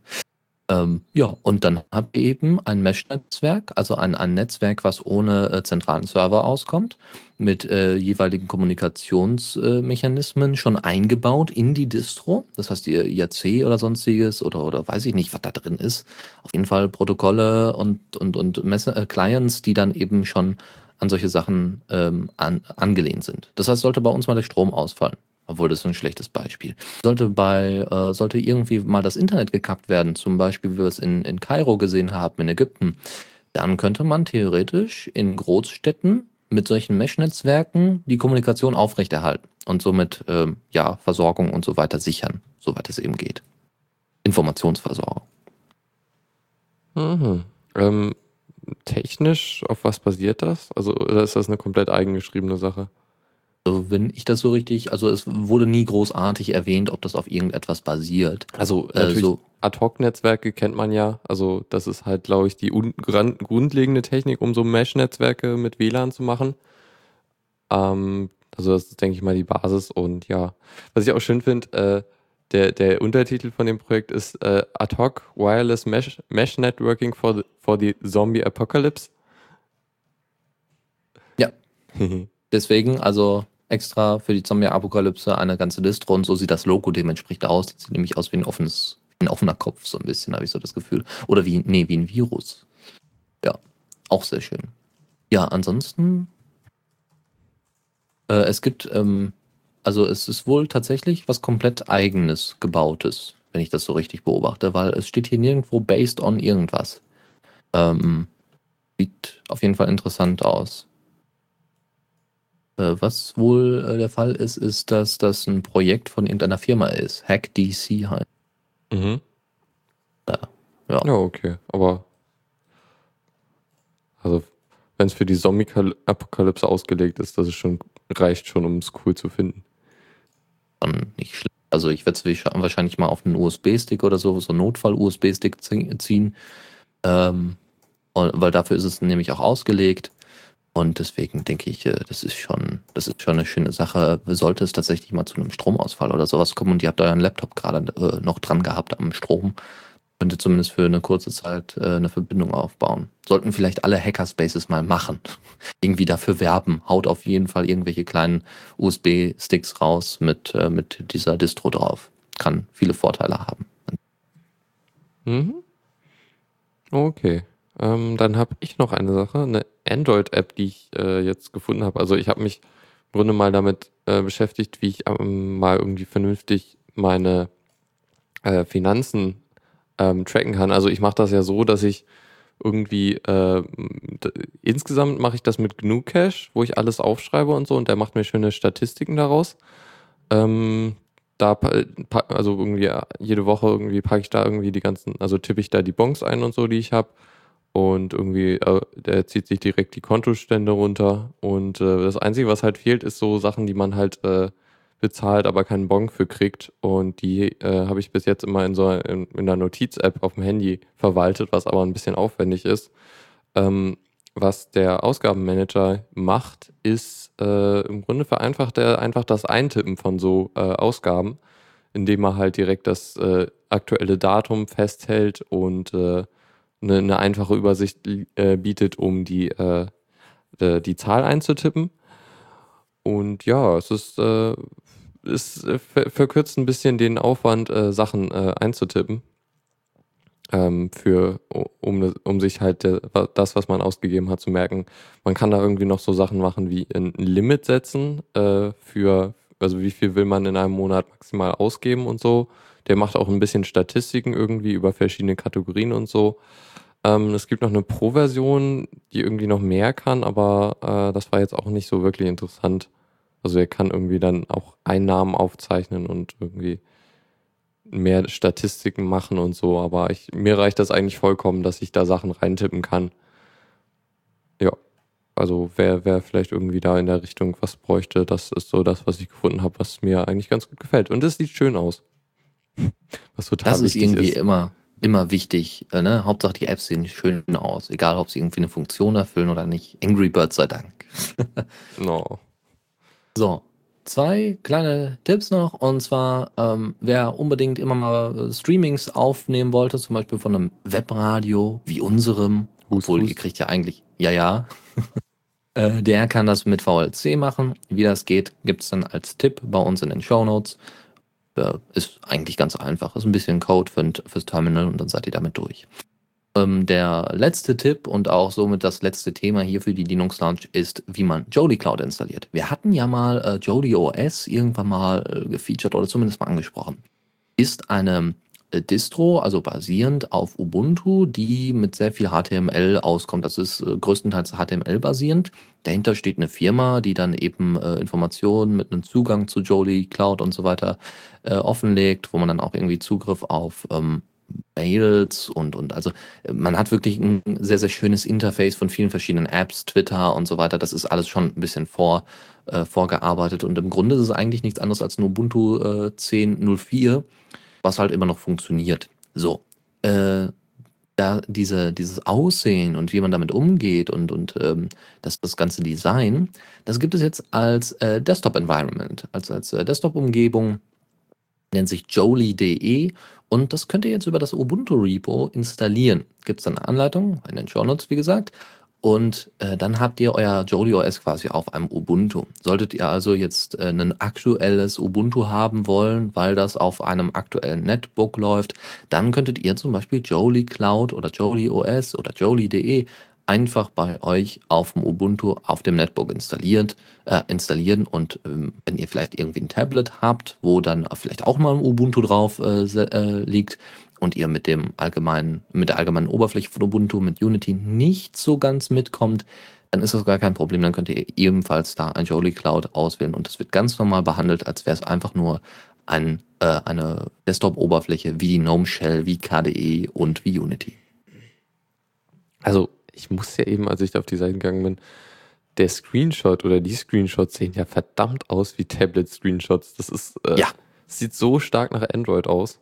Ähm, ja, und dann habt ihr eben ein Mesh-Netzwerk, also ein, ein Netzwerk, was ohne äh, zentralen Server auskommt, mit äh, jeweiligen Kommunikationsmechanismen schon eingebaut in die Distro. Das heißt, ihr IRC oder sonstiges oder, oder weiß ich nicht, was da drin ist. Auf jeden Fall Protokolle und, und, und Messe äh, Clients, die dann eben schon an solche Sachen ähm, an, angelehnt sind. Das heißt, sollte bei uns mal der Strom ausfallen. Obwohl das ist ein schlechtes Beispiel. Sollte bei, äh, sollte irgendwie mal das Internet gekappt werden, zum Beispiel, wie wir es in, in Kairo gesehen haben, in Ägypten, dann könnte man theoretisch in Großstädten mit solchen Mesh-Netzwerken die Kommunikation aufrechterhalten und somit ähm, ja, Versorgung und so weiter sichern, soweit es eben geht. Informationsversorgung.
Mhm. Ähm, technisch, auf was basiert das? Also, oder ist das eine komplett eigengeschriebene Sache?
Also, wenn ich das so richtig, also es wurde nie großartig erwähnt, ob das auf irgendetwas basiert.
Also,
Äh, so,
Ad-Hoc-Netzwerke kennt man ja. Also, das ist halt, glaube ich, die grundlegende Technik, um so Mesh-Netzwerke mit WLAN zu machen. Ähm, also, das ist, denke ich mal, die Basis. Und ja, was ich auch schön finde, äh, der, der Untertitel von dem Projekt ist äh, Ad-Hoc Wireless Mesh, Mesh Networking for the, for the Zombie Apocalypse.
Ja. deswegen, also extra für die Zombie-Apokalypse eine ganze Distro und so sieht das Logo dementsprechend aus. Das sieht nämlich aus wie ein offenes, ein offener Kopf, so ein bisschen, habe ich so das Gefühl. Oder wie, nee, wie ein Virus. Ja, auch sehr schön. Ja, ansonsten, äh, es gibt, ähm, also es ist wohl tatsächlich was komplett eigenes gebautes, wenn ich das so richtig beobachte, weil es steht hier nirgendwo based on irgendwas. Ähm, sieht auf jeden Fall interessant aus. Äh, was wohl äh, der Fall ist, ist, dass das ein Projekt von irgendeiner Firma ist. HackDC halt.
Mhm.
Ja.
Ja, okay. Aber also wenn es für die Zombie-Apokalypse ausgelegt ist, das ist schon, reicht schon, um es cool zu finden.
Dann nicht schlimm. Also ich werde es wahrscheinlich mal auf einen USB-Stick oder so, so einen Notfall-USB-Stick ziehen. Ähm, weil dafür ist es nämlich auch ausgelegt. Und deswegen denke ich, äh, das ist schon, das ist schon eine schöne Sache. Sollte es tatsächlich mal zu einem Stromausfall oder sowas kommen und ihr habt euren Laptop gerade äh, noch dran gehabt am Strom, könnte zumindest für eine kurze Zeit äh, eine Verbindung aufbauen. Sollten vielleicht alle Hackerspaces mal machen. Irgendwie dafür werben. Haut auf jeden Fall irgendwelche kleinen USB-Sticks raus mit, mit dieser Distro drauf. Kann viele Vorteile haben.
Mhm. Okay. Ähm, dann habe ich noch eine Sache, eine Android-App, die ich äh, jetzt gefunden habe. Also ich habe mich im Grunde mal damit äh, beschäftigt, wie ich ähm, mal irgendwie vernünftig meine äh, Finanzen ähm, tracken kann. Also ich mache das ja so, dass ich irgendwie äh, insgesamt mache ich das mit GNU Cache, wo ich alles aufschreibe und so und der macht mir schöne Statistiken daraus. Ähm, da also irgendwie jede Woche irgendwie packe ich da irgendwie die ganzen, also tippe ich da die Bons ein und so, die ich habe und irgendwie äh, der zieht sich direkt die Kontostände runter und äh, das einzige, was halt fehlt, ist so Sachen, die man halt äh, bezahlt, aber keinen Bon für kriegt. Und die äh, habe ich bis jetzt immer in so in, in einer Notiz-App auf dem Handy verwaltet, was aber ein bisschen aufwendig ist. Ähm, was der Ausgabenmanager macht, ist äh, im Grunde vereinfacht er einfach das Eintippen von so äh, Ausgaben, indem er halt direkt das aktuelle Datum festhält und eine, eine einfache Übersicht äh, bietet, um die, äh, die Zahl einzutippen. Und ja, es ist es äh, verkürzt ein bisschen den Aufwand, äh, Sachen äh, einzutippen. Ähm, für, um, um sich halt der, das, was man ausgegeben hat, zu merken. Man kann da irgendwie noch so Sachen machen wie ein Limit setzen äh, für, also wie viel will man in einem Monat maximal ausgeben und so. Der macht auch ein bisschen Statistiken irgendwie über verschiedene Kategorien und so. Ähm, es gibt noch eine Pro-Version, die irgendwie noch mehr kann, aber äh, das war jetzt auch nicht so wirklich interessant. Also er kann irgendwie dann auch Einnahmen aufzeichnen und irgendwie mehr Statistiken machen und so, aber ich, mir reicht das eigentlich vollkommen, dass ich da Sachen reintippen kann. Ja, also wer, wer vielleicht irgendwie da in der Richtung was bräuchte, das ist so das, was ich gefunden habe, was mir eigentlich ganz gut gefällt. Und es sieht schön aus.
Was total das ist irgendwie ist. immer immer wichtig. Äh, ne? Hauptsache die Apps sehen schön aus, egal ob sie irgendwie eine Funktion erfüllen oder nicht. Angry Birds sei Dank.
no.
So, zwei kleine Tipps noch. Und zwar, ähm, wer unbedingt immer mal äh, Streamings aufnehmen wollte, zum Beispiel von einem Webradio wie unserem, obwohl ihr kriegt ja eigentlich, ja, ja, äh, der kann das mit VLC machen. Wie das geht, gibt es dann als Tipp bei uns in den Show Notes. Äh, ist eigentlich ganz einfach. Ist ein bisschen Code für, fürs Terminal und dann seid ihr damit durch. Ähm, der letzte Tipp und auch somit das letzte Thema hier für die Linux Lounge ist, wie man Jolly Cloud installiert. Wir hatten ja mal äh, Jolly OS irgendwann mal äh, gefeatured oder zumindest mal angesprochen. Ist eine Distro, also basierend auf Ubuntu, die mit sehr viel HTML auskommt. Das ist äh, größtenteils HTML basierend. Dahinter steht eine Firma, die dann eben äh, Informationen mit einem Zugang zu Jolly Cloud und so weiter äh, offenlegt, wo man dann auch irgendwie Zugriff auf ähm, Mails und, und also man hat wirklich ein sehr, sehr schönes Interface von vielen verschiedenen Apps, Twitter und so weiter. Das ist alles schon ein bisschen vor, äh, vorgearbeitet und im Grunde ist es eigentlich nichts anderes als ein Ubuntu äh, 10.04, was halt immer noch funktioniert. So, äh, da diese, dieses Aussehen und wie man damit umgeht und, und ähm, das, das ganze Design, das gibt es jetzt als äh, Desktop-Environment, als, als äh, Desktop-Umgebung, nennt sich Jolie.de und das könnt ihr jetzt über das Ubuntu-Repo installieren. Gibt es dann eine Anleitung in den Show Notes, wie gesagt. Und äh, dann habt ihr euer Jolly OS quasi auf einem Ubuntu. Solltet ihr also jetzt äh, ein aktuelles Ubuntu haben wollen, weil das auf einem aktuellen Netbook läuft, dann könntet ihr zum Beispiel Jolly Cloud oder Jolly OS oder Jolly.de einfach bei euch auf dem Ubuntu auf dem Netbook installiert, äh, installieren und ähm, wenn ihr vielleicht irgendwie ein Tablet habt, wo dann vielleicht auch mal ein Ubuntu drauf äh, äh, liegt und ihr mit dem allgemeinen, mit der allgemeinen Oberfläche von Ubuntu, mit Unity nicht so ganz mitkommt, dann ist das gar kein Problem. Dann könnt ihr ebenfalls da ein Jolie Cloud auswählen und das wird ganz normal behandelt, als wäre es einfach nur ein, äh, eine Desktop-Oberfläche wie die GNOME Shell, wie KDE und wie Unity.
Also ich muss ja eben, als ich da auf die Seite gegangen bin, der Screenshot oder die Screenshots sehen ja verdammt aus wie Tablet-Screenshots. Das ist, äh,
Ja.
sieht so stark nach Android aus.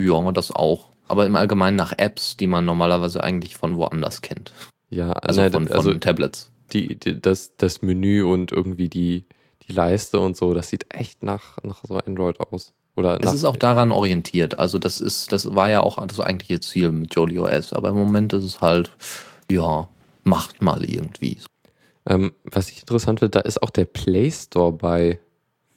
Ja, das auch. Aber im Allgemeinen nach Apps, die man normalerweise eigentlich von woanders kennt.
Ja,
Also
nein,
von, von
also
Tablets.
die, die, das, das Menü und irgendwie die, die Leiste und so, das sieht echt nach, nach so Android aus. Oder
Es ist auch daran orientiert. Also das ist, das war ja auch das eigentliche Ziel mit Jolie OS. Aber im Moment ist es halt, ja, macht mal irgendwie.
Ähm, was ich interessant finde, da ist auch der Play Store bei.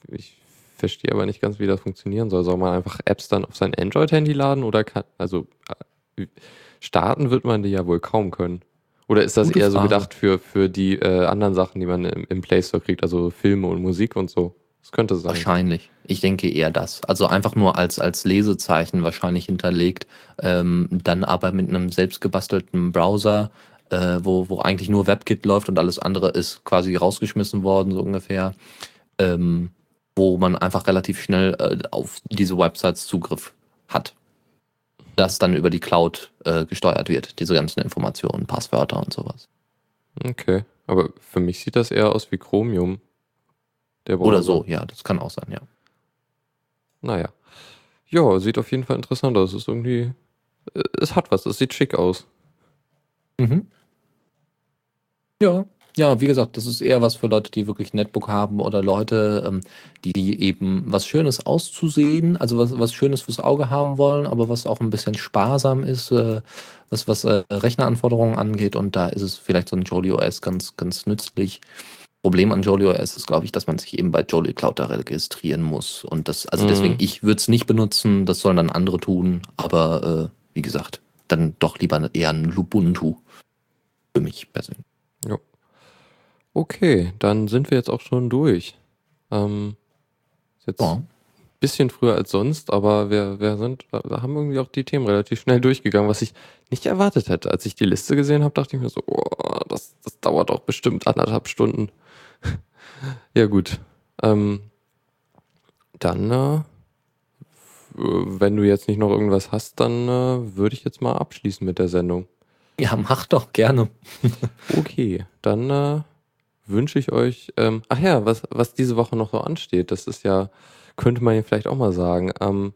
Ich verstehe aber nicht ganz, wie das funktionieren soll. Soll man einfach Apps dann auf sein Android-Handy laden oder kann, also äh, starten wird man die ja wohl kaum können. Oder ist das
Gute
eher so
Frage.
gedacht für, für die äh, anderen Sachen, die man im, im Play Store kriegt, also Filme und Musik und so? Das könnte sein.
Wahrscheinlich. Ich denke eher das. Also einfach nur als, als Lesezeichen wahrscheinlich hinterlegt. Ähm, dann aber mit einem selbstgebastelten Browser, äh, wo, wo eigentlich nur WebKit läuft und alles andere ist quasi rausgeschmissen worden, so ungefähr. Ähm, wo man einfach relativ schnell äh, auf diese Websites Zugriff hat. Das dann über die Cloud äh, gesteuert wird, diese ganzen Informationen, Passwörter und sowas.
Okay. Aber für mich sieht das eher aus wie Chromium. Der
Oder so, ja, das kann auch sein, ja.
Naja. Ja, sieht auf jeden Fall interessant aus. Es ist irgendwie. äh, Es hat was, es sieht schick aus.
Mhm. Ja, ja, wie gesagt, das ist eher was für Leute, die wirklich ein Netbook haben oder Leute, ähm, die, die eben was Schönes auszusehen, also was, was Schönes fürs Auge haben wollen, aber was auch ein bisschen sparsam ist, äh, was, was äh, Rechneranforderungen angeht. Und da ist es vielleicht so ein Jolie OS ganz, ganz nützlich. Problem an Jolie OS ist, glaube ich, dass man sich eben bei Jolie Cloud da registrieren muss. Und das, also
Mhm.
deswegen, ich würde es nicht benutzen, das sollen dann andere tun, aber äh, wie gesagt, dann doch lieber eher ein Lubuntu. Für mich persönlich.
Okay, dann sind wir jetzt auch schon durch. Ähm, ist jetzt
Ja.
ein bisschen früher als sonst, aber wir, wir sind, wir haben irgendwie auch die Themen relativ schnell durchgegangen, was ich nicht erwartet hätte. Als ich die Liste gesehen habe, dachte ich mir so, oh, das, das dauert doch bestimmt anderthalb Stunden. ja, gut. Ähm, dann, äh, wenn du jetzt nicht noch irgendwas hast, dann äh, würde ich jetzt mal abschließen mit der Sendung.
Ja, mach doch gerne.
Okay, dann äh, wünsche ich euch, ähm, ach ja, was, was diese Woche noch so ansteht, das ist ja, könnte man ja vielleicht auch mal sagen. Ähm,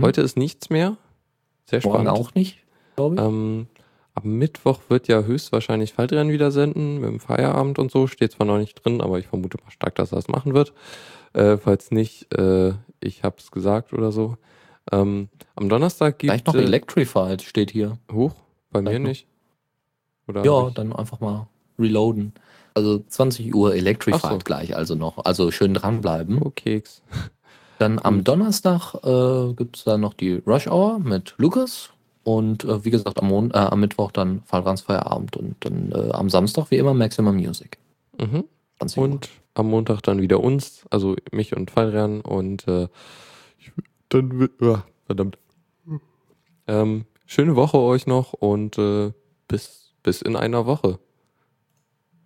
Heute ist nichts mehr. Sehr
Mhm. Morgen
spannend.
auch nicht, glaube ich.
Ähm, am Mittwoch wird ja höchstwahrscheinlich Faltrennen wieder senden, mit dem Feierabend und so. Steht zwar noch nicht drin, aber ich vermute mal stark, dass er es machen wird. Äh, falls nicht, äh, ich hab's gesagt oder so. Ähm, am Donnerstag gibt
Vielleicht noch
äh,
Electrified steht hier.
Hoch, bei mir
Vielleicht noch.
nicht. Oder
Ja, dann einfach mal reloaden. Also 20 Uhr Electrified
so.
gleich, also noch. Also schön dranbleiben.
Oh, Keks.
Dann am. Donnerstag äh, gibt es dann noch die Rush Hour mit Lukas. Und äh, wie gesagt, am, Mon äh, am Mittwoch dann Fallrans Feierabend und dann äh, am Samstag wie immer Maximum Music.
Mhm.
20 Uhr.
Und am Montag dann wieder uns, also mich und Fallrian und äh, ich, dann ah, verdammt. Ähm, schöne Woche euch noch und äh, bis, bis in einer Woche.